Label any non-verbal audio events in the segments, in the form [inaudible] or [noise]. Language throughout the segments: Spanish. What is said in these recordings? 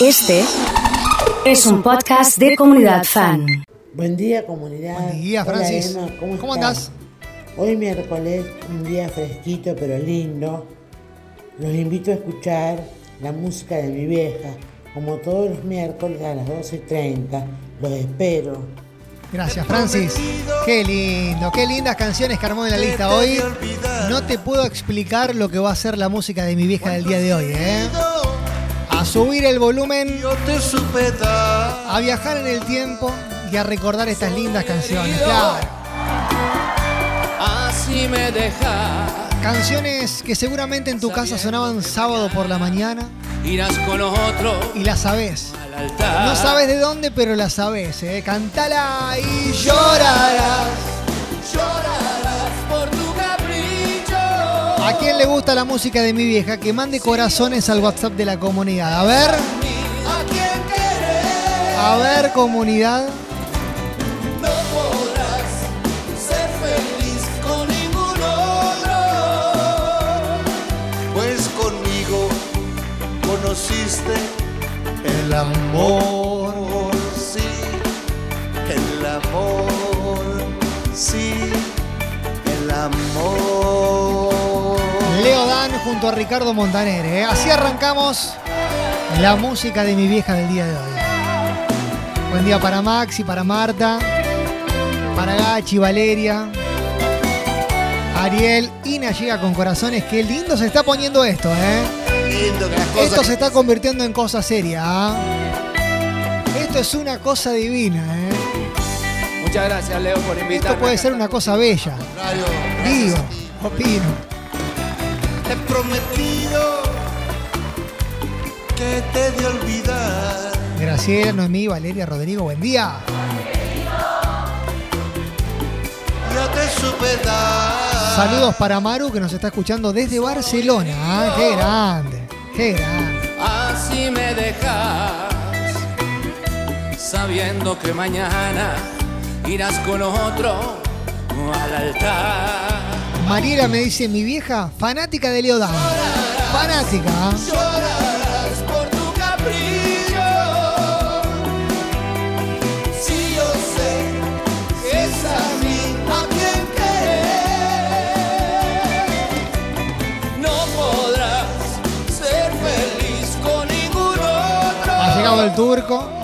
Este es un podcast de comunidad fan. Buen día, comunidad. Buen día, Hola, Francis. Emma, ¿Cómo, ¿Cómo estás? andás? Hoy miércoles, un día fresquito pero lindo. Los invito a escuchar la música de mi vieja, como todos los miércoles a las 12.30. Los espero. Gracias, Francis. Qué lindo, qué lindas canciones que armó en la lista hoy. No te puedo explicar lo que va a ser la música de mi vieja del día de hoy, ¿eh? A subir el volumen, a viajar en el tiempo y a recordar estas lindas canciones, claro. Así me deja. Canciones que seguramente en tu casa sonaban sábado por la mañana Irás con otro y las sabes. No sabes de dónde, pero la sabes, ¿eh? Cantala y llorarás. Llorarás. ¿A quién le gusta la música de mi vieja? Que mande corazones al WhatsApp de la comunidad. A ver, A ver, comunidad. Pues conmigo conociste El amor, sí, el amor, sí, el amor. Leo Dan junto a Ricardo Montaner. ¿eh? Así arrancamos la música de mi vieja del día de hoy. Buen día para Maxi, para Marta, para Gachi, Valeria, Ariel. Ina llega con corazones. Qué lindo se está poniendo esto, ¿eh? Lindo que las cosas Esto se está convirtiendo en cosa seria. ¿ah? Esto es una cosa divina. ¿eh? Muchas gracias, Leo, por invitarme. Esto puede ser una cosa bella. Digo, opino. Te he prometido que te de olvidar. Graciela, Noemí, Valeria, Rodrigo, buen día. Yo te supe dar. Saludos para Maru que nos está escuchando desde Barcelona. ¿ah? Qué grande, qué grande. Así me dejas, sabiendo que mañana irás con otro al altar. Mariela me dice, mi vieja, fanática de Leodán. Fanática. Llorarás por tu capricho. Si yo sé que es a mí a quien querés, no podrás ser feliz con ningún otro. Ha llegado el turco.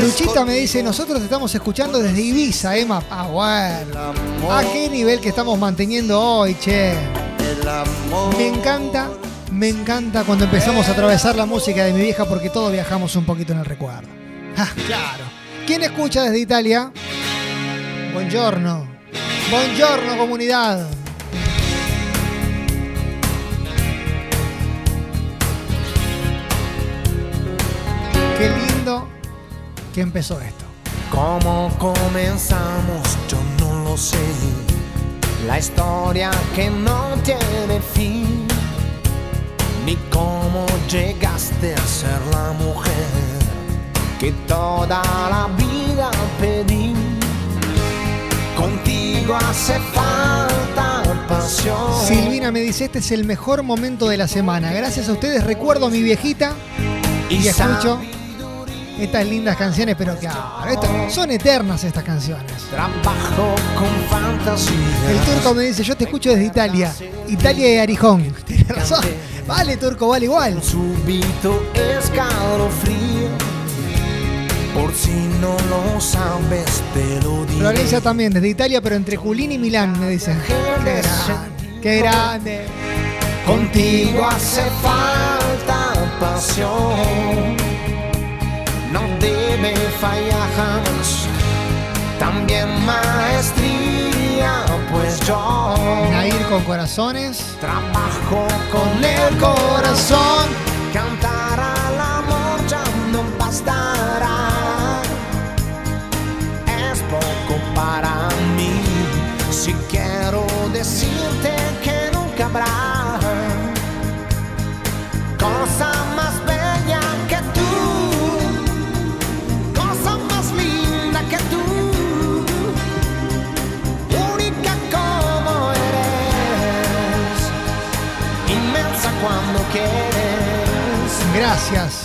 Luchita me dice, nosotros te estamos escuchando desde Ibiza, Emma. Ah, bueno. ¿A qué nivel que estamos manteniendo hoy, che? el amor. Me encanta, me encanta cuando empezamos a atravesar la música de mi vieja porque todos viajamos un poquito en el recuerdo. Ah, claro. ¿Quién escucha desde Italia? Buongiorno. Buongiorno, comunidad. Que empezó esto. ¿Cómo comenzamos? Yo no lo sé. La historia que no tiene fin. Ni cómo llegaste a ser la mujer que toda la vida pedí. Contigo hace falta pasión. Silvina me dice, este es el mejor momento de la semana. Gracias a ustedes recuerdo a mi viejita y escucho estas lindas canciones, pero claro, estas- son eternas estas canciones. Trabajo con fantasía. El turco me dice, yo te escucho desde Italia. Italia y Arijón. [laughs] Tienes razón. Vale, turco, vale igual. Subito escalofrío. Por si no lo sabes, te lo. Florencia también, desde Italia, pero entre Julín y Milán, me dicen. Qué grande. Qué grande. Contigo hace falta pasión. No debe fallar jamás. También maestría, pues yo Nair con corazones. trabajo con el corazón. Cantar al amor ya no bastará. Es poco para mí. Si quiero decirte que nunca habrá cosa Gracias.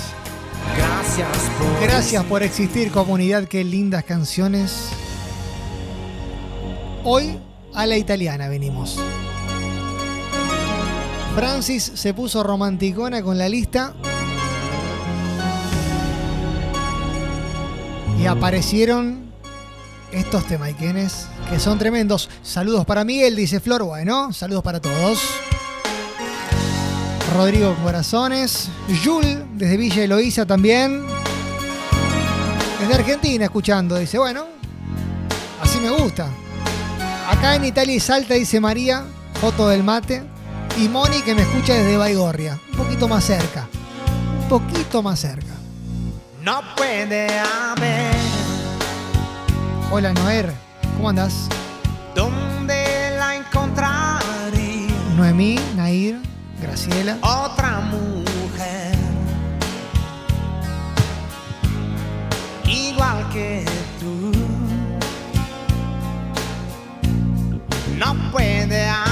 Gracias por Gracias por existir, comunidad. Qué lindas canciones. Hoy a la italiana venimos. Francis se puso romanticona con la lista. Y aparecieron estos temaiquenes que son tremendos. Saludos para Miguel, dice Flor. Bueno, saludos para todos. Rodrigo Corazones. Jul, desde Villa Eloísa también. Desde Argentina escuchando. Dice, bueno, así me gusta. Acá en Italia y Salta, dice María, foto del mate. Y Moni que me escucha desde Baigorria. Un poquito más cerca. Un poquito más cerca. No puede haber Hola Noer, ¿cómo andás? donde la encontraría Noemí, Nair, Graciela. otra mujer igual que tú. No puede haber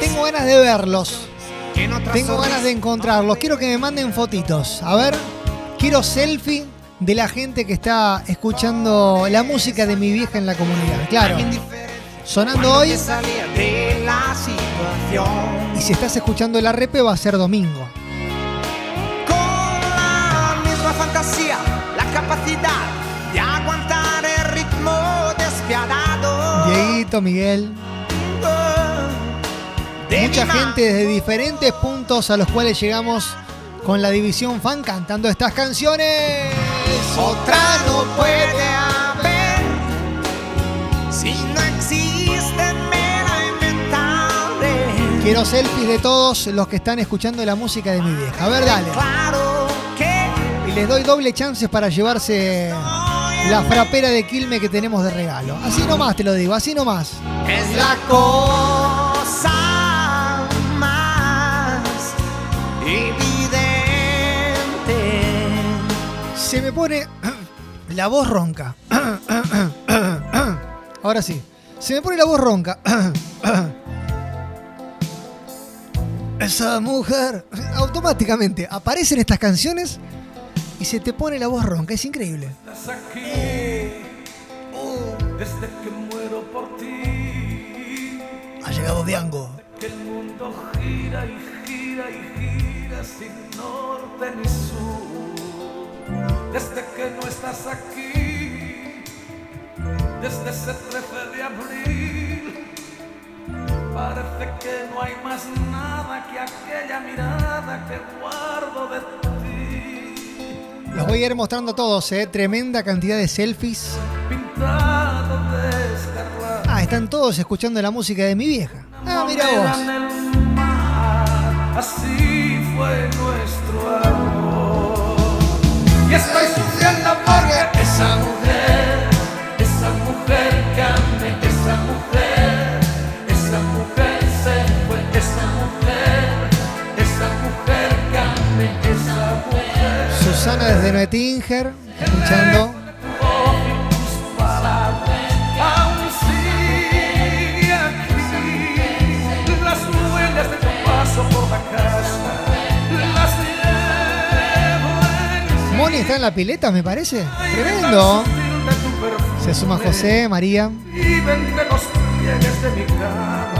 tengo ganas de verlos. Tengo ganas de encontrarlos. Quiero que me manden fotitos. A ver, quiero selfie de la gente que está escuchando la música de mi vieja en la comunidad. Claro, sonando hoy. Y si estás escuchando la repe, va a ser domingo. Con la misma fantasía, la capacidad de aguantar el ritmo despiadado. Dieguito, Miguel. Mucha gente desde diferentes puntos a los cuales llegamos con la división fan cantando estas canciones. Otra no puede haber si no existe mera inventable. Quiero selfies de todos los que están escuchando la música de mi vieja. A ver, dale. Y les doy doble chances para llevarse la frapera de Quilme que tenemos de regalo. Así nomás te lo digo, así nomás. es la cosa evidente. Se me pone la voz ronca. Ahora sí. Se me pone la voz ronca. Esa mujer. Automáticamente aparecen estas canciones y se te pone la voz ronca. Es increíble. Estás aquí desde que muero por ti. Ha llegado Diango. Que el mundo gira y norte ni sur. Desde que no estás aquí, desde ese 13 de abril, parece que no hay más nada que aquella mirada que guardo de ti. Los voy a ir mostrando todos, ¿eh? Tremenda cantidad de selfies. Pintado de escarlata. Ah, están todos escuchando la música de mi vieja. Ah, mira vos. así fue. Y estoy sufriendo porque esa mujer, esa mujer amé, esa mujer, esa mujer se fue, esa mujer, esa mujer amé, esa mujer. Susana desde Noetinger, escuchando. En la pileta, me parece. Tremendo. Se suma José, María.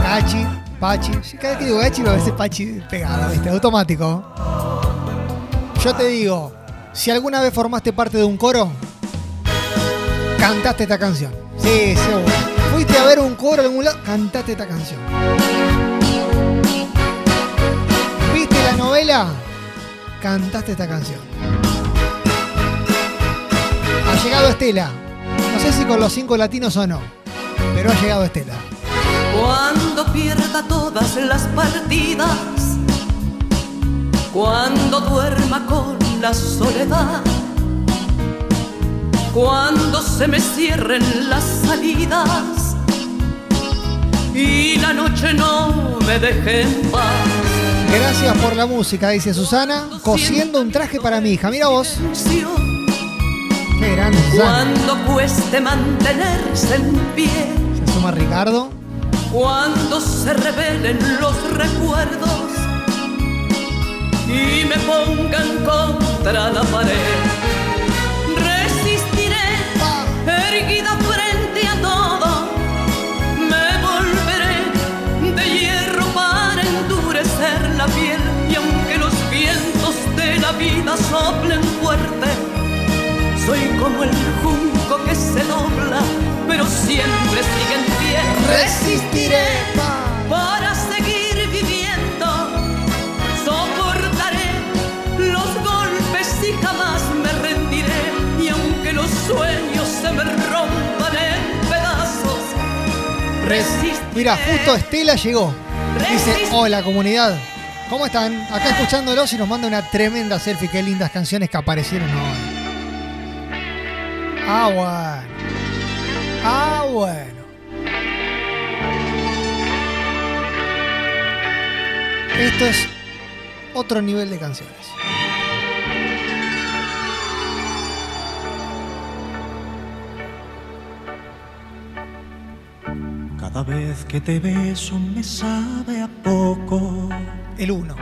Cachi, Pachi. Cada vez que digo Cachi, a veces Pachi pegado, ¿viste? Automático. Yo te digo, si alguna vez formaste parte de un coro, cantaste esta canción. Sí, seguro. Fuiste a ver un coro en algún lado, cantaste esta canción. ¿Viste la novela? Cantaste esta canción. Ha llegado Estela. No sé si con los cinco latinos o no, pero ha llegado Estela. Cuando pierda todas las partidas, cuando duerma con la soledad, cuando se me cierren las salidas y la noche no me deje en paz. Gracias por la música, dice Susana, cosiendo un traje para mi hija. Mira vos, Cuando cueste mantenerse en pie, Se suma Ricardo. cuando se revelen los recuerdos y me pongan contra la pared. Resistiré, erguida frente a todo, me volveré de hierro para endurecer la piel y aunque los vientos de la vida soplen como el junco que se dobla, pero siempre sigue en pie. Resistiré para seguir viviendo. Soportaré los golpes y jamás me rendiré. Y aunque los sueños se me rompan en pedazos, resistiré. Mira, justo Estela llegó. Dice, hola comunidad. ¿Cómo están? Acá escuchándolos y nos manda una tremenda selfie. Qué lindas canciones que aparecieron hoy. Ah, bueno. Ah, bueno. Esto es otro nivel de canciones. Cada vez que te beso me sabe a poco. El 1.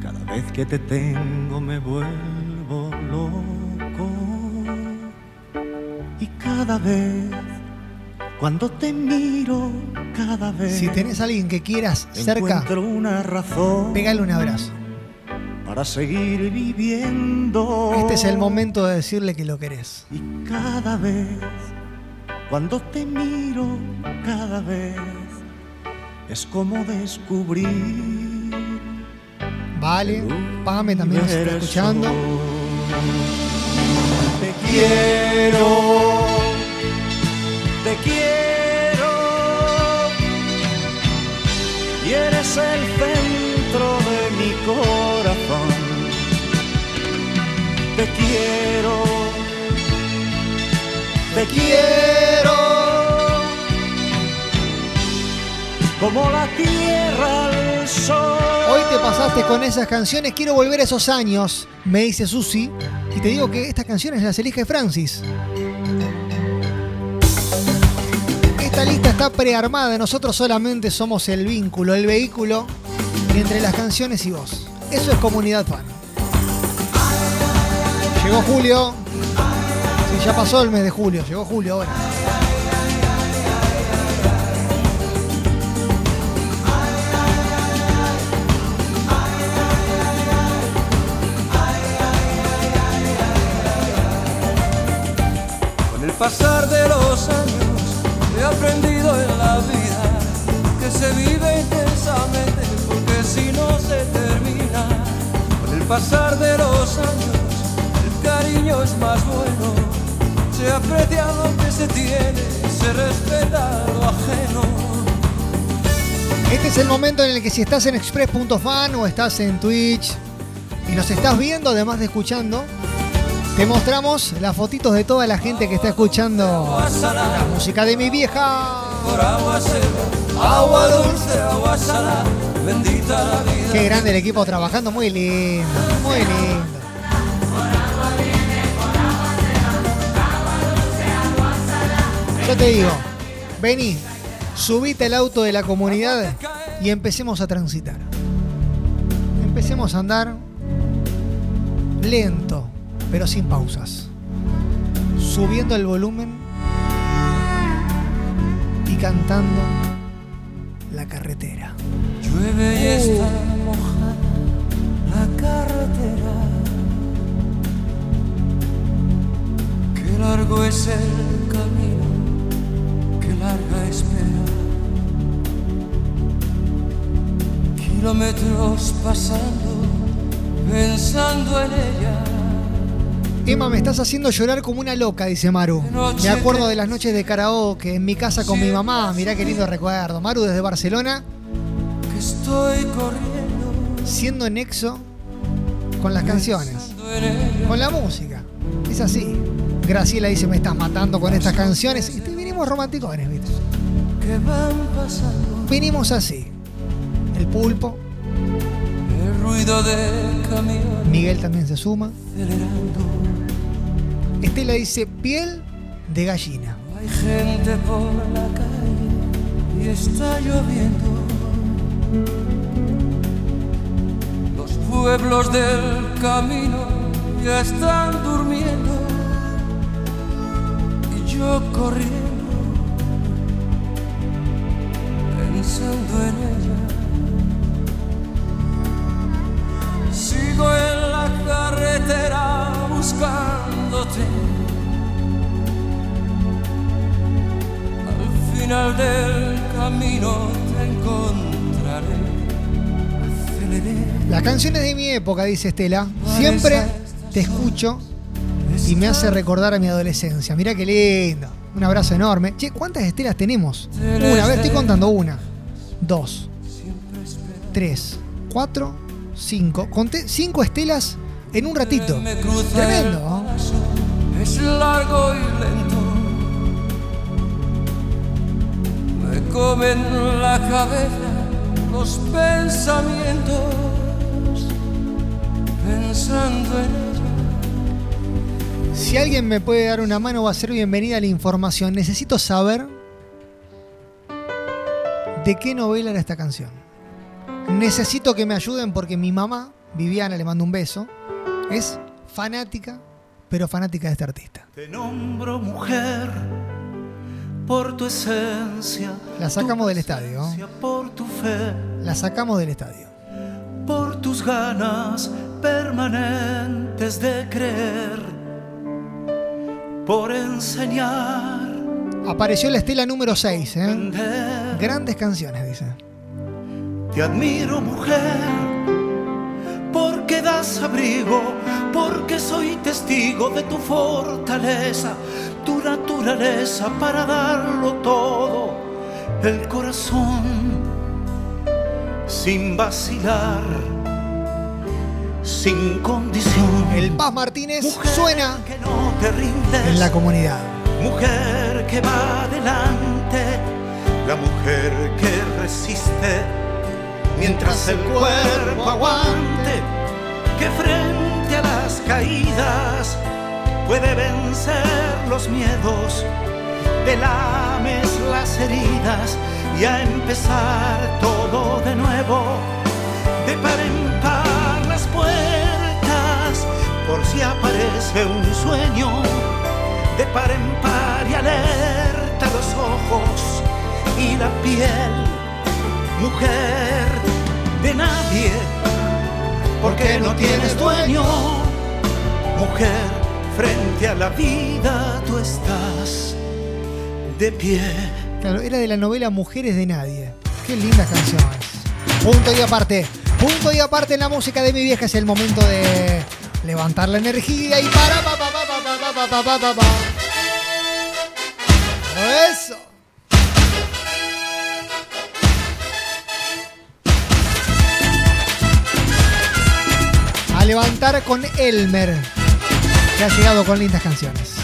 Cada vez que te tengo me vuelvo loco. Cada vez, cuando te miro, cada vez Si tenés a alguien que quieras cerca, una razón pégale un abrazo. para seguir viviendo. Este es el momento de decirle que lo querés. Y cada vez, cuando te miro, cada vez es como descubrir. Vale, Pame también nos está escuchando. Te quiero, Eres el centro de mi corazón. Te quiero, te quiero. Como la tierra al sol. Hoy te pasaste con esas canciones, quiero volver a esos años, me dice Susi, y te digo que estas canciones las elige Francis. Esta lista está prearmada, nosotros solamente somos el vínculo, el vehículo entre las canciones y vos. Eso es comunidad fan. Llegó Julio. Sí, ya pasó el mes de julio, llegó Julio ahora. Con el pasar de los años aprendido en la vida que se vive intensamente porque si no se termina. Con el pasar de los años el cariño es más bueno, se aprecia lo que se tiene, se respeta lo ajeno. Este es el momento en el que si estás en express.fan o estás en Twitch y nos estás viendo, además de escuchando, te mostramos las fotitos de toda la gente que está escuchando la música de mi vieja. Por agua cero, agua dulce, agua salada, bendita la vida. Qué grande el equipo trabajando, muy lindo, muy lindo. Yo te digo, vení, subite al auto de la comunidad y empecemos a transitar. Empecemos a andar lento, pero sin pausas. Subiendo el volumen y cantando la carretera. Llueve y está mojada la carretera. Qué largo es el camino, qué larga espera. Kilómetros pasando, pensando en ella. Emma, me estás haciendo llorar como una loca, dice Maru. Me acuerdo de las noches de karaoke en mi casa con mi mamá. Mirá qué lindo recuerdo. Maru desde Barcelona, Que estoy corriendo, siendo nexo con las canciones, con la música. Es así. Graciela dice, me estás matando con estas canciones. Y te vinimos romanticones, ¿viste? que van pasando Vinimos así. El pulpo, El ruido de camión Miguel también se suma. acelerando. Estela dice piel de gallina. Hay gente por la calle y está lloviendo. Los pueblos del camino ya están durmiendo. Y yo corriendo, pensando en Las canciones de mi época, dice Estela, siempre te escucho y me hace recordar a mi adolescencia. Mirá qué lindo. Un abrazo enorme. Che, ¿cuántas estelas tenemos? Una, a ver, estoy contando. Una, dos, tres, cuatro, cinco. Conté cinco estelas en un ratito. Tremendo. Es largo y lento. Me comen la cabeza los pensamientos. Pensando en ella. Si alguien me puede dar una mano, va a ser bienvenida a la información. Necesito saber de qué novela era esta canción. Necesito que me ayuden porque mi mamá, Viviana, le mando un beso, es fanática, pero fanática de este artista. Te nombro mujer por tu esencia. La sacamos del estadio. Por tu fe, La sacamos del estadio. por tus ganas permanentes de creer. Por enseñar, Apareció la estela número 6, ¿eh? entender. Grandes canciones, dice. Te admiro, mujer, porque das abrigo, porque soy testigo de tu fortaleza, tu naturaleza para darlo todo, el corazón, sin vacilar, sin condición. El Paz Martínez Mujer suena que no te rindes, en la comunidad. mujer que va adelante, la mujer que resiste mientras el cuerpo aguante, que frente a las caídas puede vencer los miedos, te lames las heridas y a empezar todo de nuevo, de par en par puertas, por si aparece un sueño de par en par y alerta los ojos y la piel, mujer de nadie, porque no tienes dueño, mujer, frente a la vida tú estás de pie. Claro, era de la novela Mujeres de Nadie. Qué lindas canciones. Punto y aparte. Punto y aparte en la música de mi vieja es el momento de levantar la energía y para pa pa pa pa pa pa pa pa. Eso. A levantar con Elmer, que ha llegado con lindas canciones.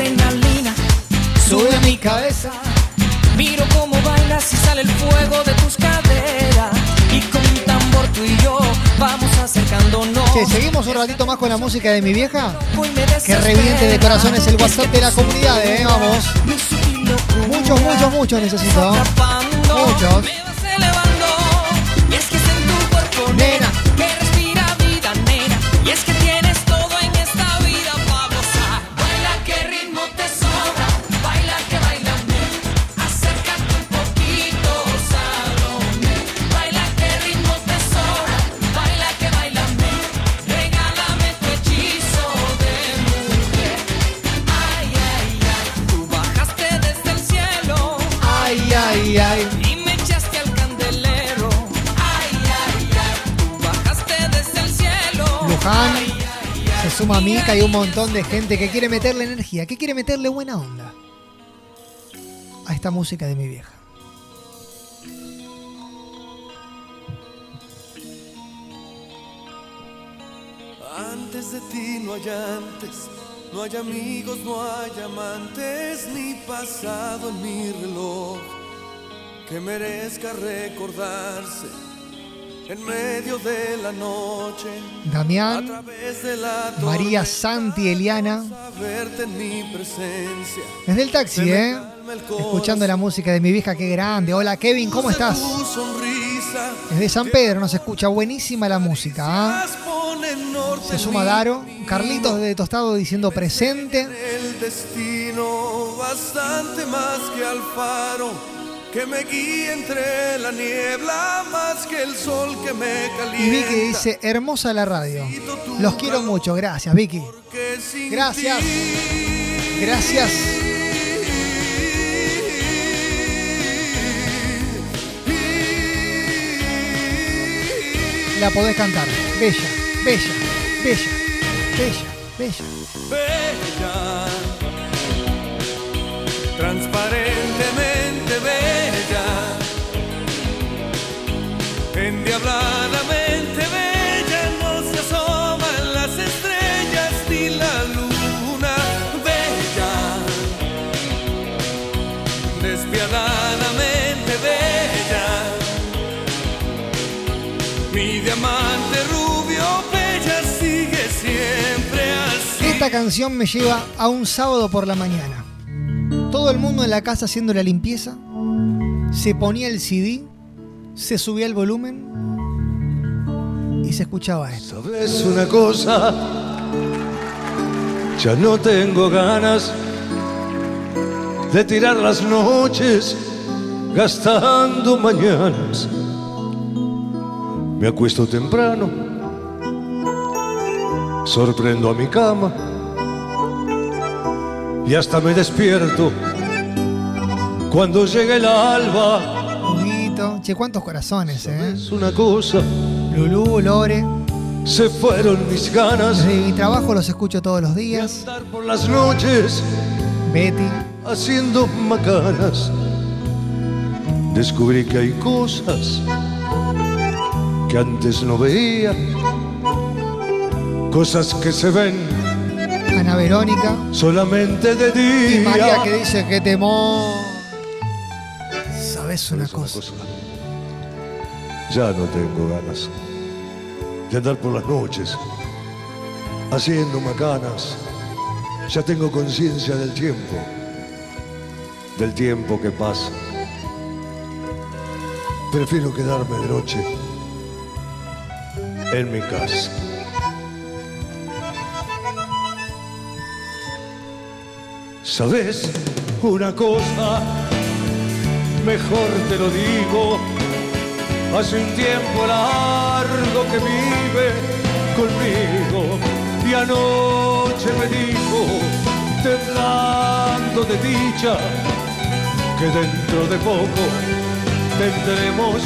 Adrenalina Sube a mi cabeza. Miro cómo bailas y sale el fuego de tus caderas. Y con un tambor tú y yo vamos acercándonos. Che, seguimos un ratito más con la música de mi vieja. Que reviente de corazones el WhatsApp de la comunidad, eh. Vamos. Muchos, muchos, muchos necesito. Muchos. Ay. Se suma a Mica y un montón de gente que quiere meterle energía, que quiere meterle buena onda a esta música de mi vieja. Antes de ti no hay antes, No hay amigos, no hay amantes, ni pasado en mi reloj que merezca recordarse en medio de la noche. A Damián, través de la María Santi, Eliana. Desde el taxi, ¿eh? Escuchando la música de mi vieja, qué grande. Hola Kevin, ¿cómo estás? Desde San Pedro nos escucha buenísima la música. ¿ah? Se suma Daro. Carlitos de Tostado diciendo presente. El destino bastante más que al faro que me guíe entre la niebla más que el sol que me calienta. Y Vicky dice, hermosa la radio. Los quiero mucho, gracias Vicky. Gracias. Gracias. La podés cantar. Bella, bella, bella, bella, bella. bella, endiabladamente bella, no se asoma en las estrellas ni la luna bella, despiadadamente bella, mi diamante rubio bella sigue siempre así. Esta canción me lleva a un sábado por la mañana. Todo el mundo en la casa haciendo la limpieza. Se ponía el CD, se subía el volumen y se escuchaba esto. ¿Sabes una cosa? Ya no tengo ganas de tirar las noches gastando mañanas. Me acuesto temprano, sorprendo a mi cama y hasta me despierto cuando llega el alba. Huguito. Che, cuántos corazones, eh. Es una cosa, Lulú, Lore. se fueron mis ganas Desde mi trabajo los escucho todos los de días. andar por las noches. Betty. haciendo macanas. Descubrí que hay cosas que antes no veía, cosas que se ven Ana Verónica. solamente de Y día. María que dice que temor. ¿Sabes una Es una cosa? cosa. Ya no tengo ganas de andar por las noches haciendo macanas. Ya tengo conciencia del tiempo, del tiempo que pasa. Prefiero quedarme de noche en mi casa. ¿Sabes una cosa? Mejor te lo digo. Hace un tiempo largo que vive conmigo y anoche me dijo, temblando de dicha, que dentro de poco tendremos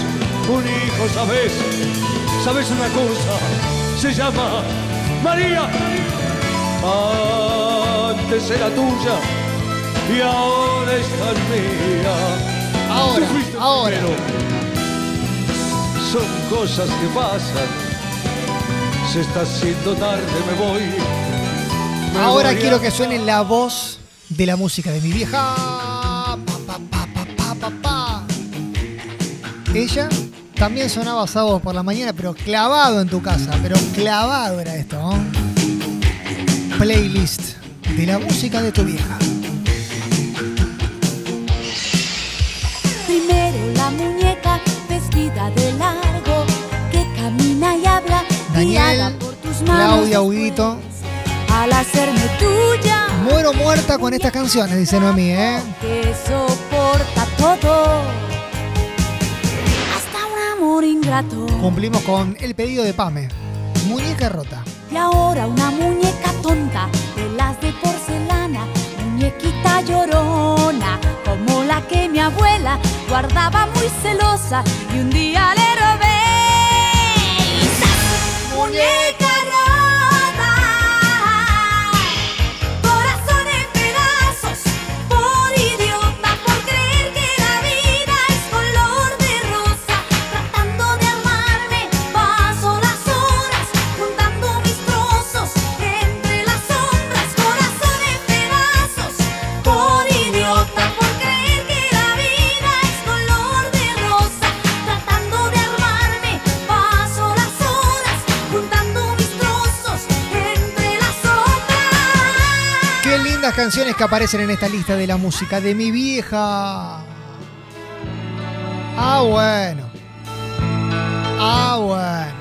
un hijo, ¿sabes? ¿Sabes una cosa? Se llama María. Antes era tuya y ahora es tan mía. Ahora, ahora. primero. Son cosas que pasan. Se está haciendo tarde, me voy. Me Ahora voy a- quiero que suene la voz de la música de mi vieja. Pa, pa, pa, pa, pa, pa, pa. Ella también sonaba sábado por la mañana, pero clavado en tu casa. Pero clavado era esto, ¿no? Playlist de la música de tu vieja. Primero la muñeca vestida de largo que camina y habla Daniel, por tus manos. Claudia, Huguito. Al hacerme tuya, Muero muerta con estas canciones, dice Noemí, ¿eh? que soporta todo. Hasta un amor ingrato. Cumplimos con el pedido de Pame. Muñeca rota. Y ahora una muñeca tonta de las de porcelana, muñequita llorona, como la que mi abuela guardaba muy celosa y un día le robé. Muñeca canciones que aparecen en esta lista de la música de mi vieja. Ah, bueno. Ah, bueno.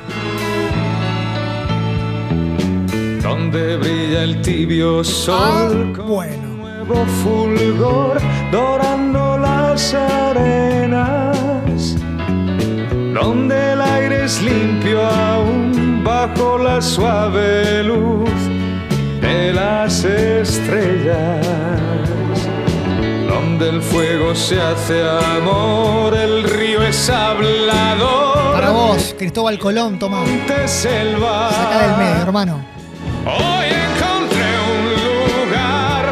Donde brilla el tibio sol Ah, bueno. nuevo fulgor dorando las arenas, donde el aire es limpio aún bajo la suave luz de las estrellas, donde el fuego se hace amor, el río es hablador. Para vos, Cristóbal Colón, toma. selva. Saca del medio, hermano. Hoy encontré un lugar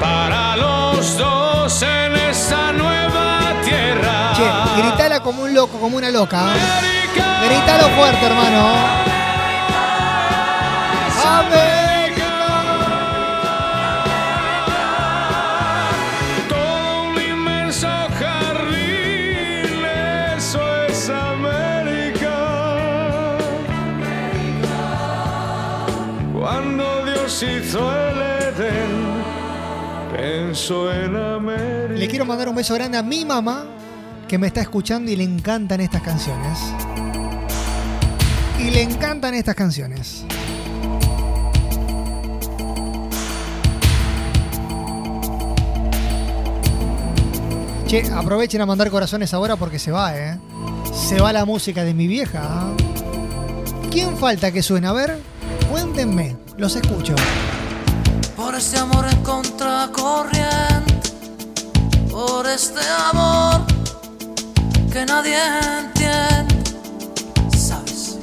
para los dos en esa nueva tierra. Che, gritala como un loco, como una loca. Gritalo fuerte, hermano. todo Le quiero mandar un beso grande a mi mamá, que me está escuchando y le encantan estas canciones. Y le encantan estas canciones. Che, aprovechen a mandar corazones ahora porque se va, ¿eh? Se va la música de mi vieja. ¿ah? ¿Quién falta que suene? A ver, cuéntenme, los escucho. Por este amor en contracorriente, por este amor que nadie entiende, sabes.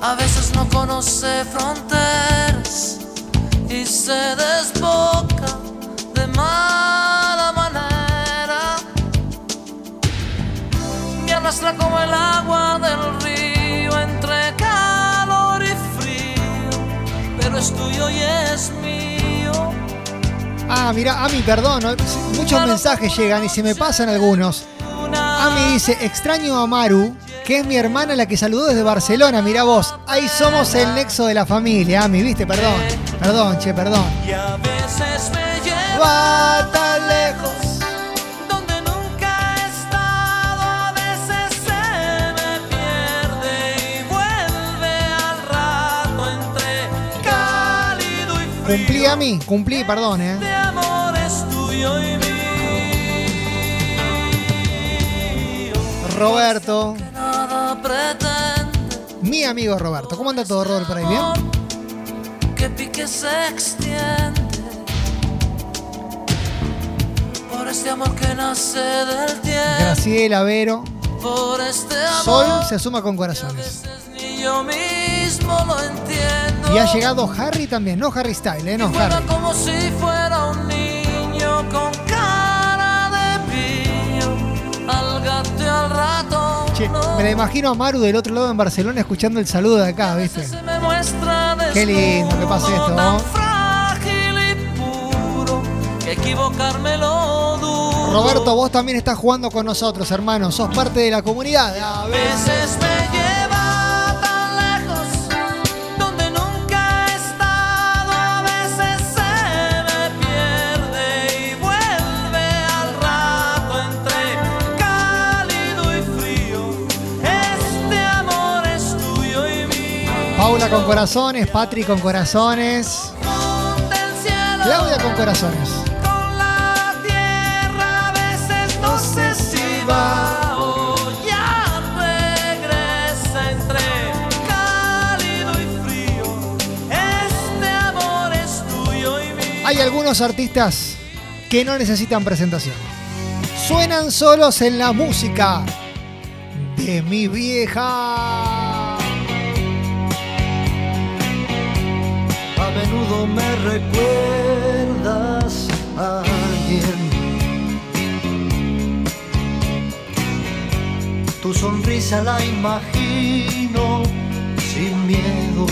A veces no conoce fronteras y se desboca de mala manera. Me arrastra como el agua del río es tuyo y es mío. Ah, mira, Ami, perdón, muchos mensajes llegan y se me pasan algunos. Ami dice, extraño a Maru, que es mi hermana la que saludó desde Barcelona, mira vos, ahí somos el nexo de la familia, Ami, viste, perdón, perdón, che, perdón. Y a veces me cálido y frío. Cumplí, cumplí, perdón, eh. De amor es tuyo y mío. Roberto, mi amigo Roberto. ¿Cómo anda todo, Robert, por ahí bien? que pique se extiende por este amor que nace del tiempo, Graciela, Vero, por este Sol amor se suma con corazones. que mismo lo entiendo. Y ha llegado Harry también, no Harry Style, eh, no, Harry. como si fuera un niño con cara de pillo, al gato y al rato. Che, me la imagino a Maru del otro lado en Barcelona escuchando el saludo de acá, ¿viste? Qué lindo que pase desnudo, esto, ¿no? Roberto, vos también estás jugando con nosotros, hermano. Sos parte de la comunidad. A veces me Con corazones, Patri con corazones, Claudia con corazones. con la tierra. A veces no sé si va o ya regresa entre cálido y frío. Este amor es tuyo y mío. Hay algunos artistas que no necesitan presentación. Suenan solos en la música de mi vieja. Menudo me recuerdas a alguien. Tu sonrisa la imagino sin miedo.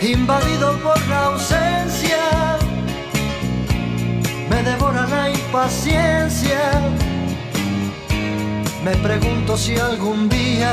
Invadido por la ausencia, me devora la impaciencia. Me pregunto si algún día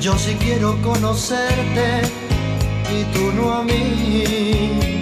Yo sí quiero conocerte y tú no a mí.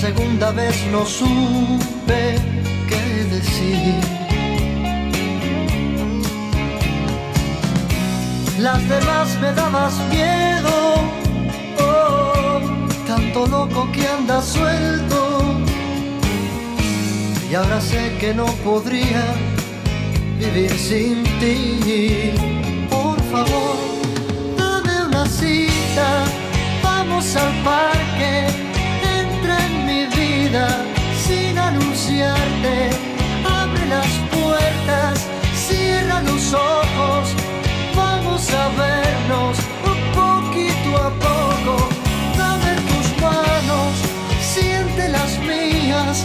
Segunda vez no supe qué decir. Las demás me dabas miedo, oh, tanto loco que anda suelto. Y ahora sé que no podría vivir sin ti. Por favor, dame una cita, vamos al parque, sin anunciarte. Abre las puertas, cierra los ojos, vamos a vernos un poquito a poco. Dame tus manos, siente las mías,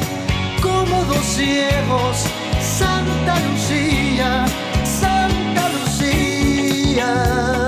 como dos ciegos. Santa Lucía, Santa Lucía.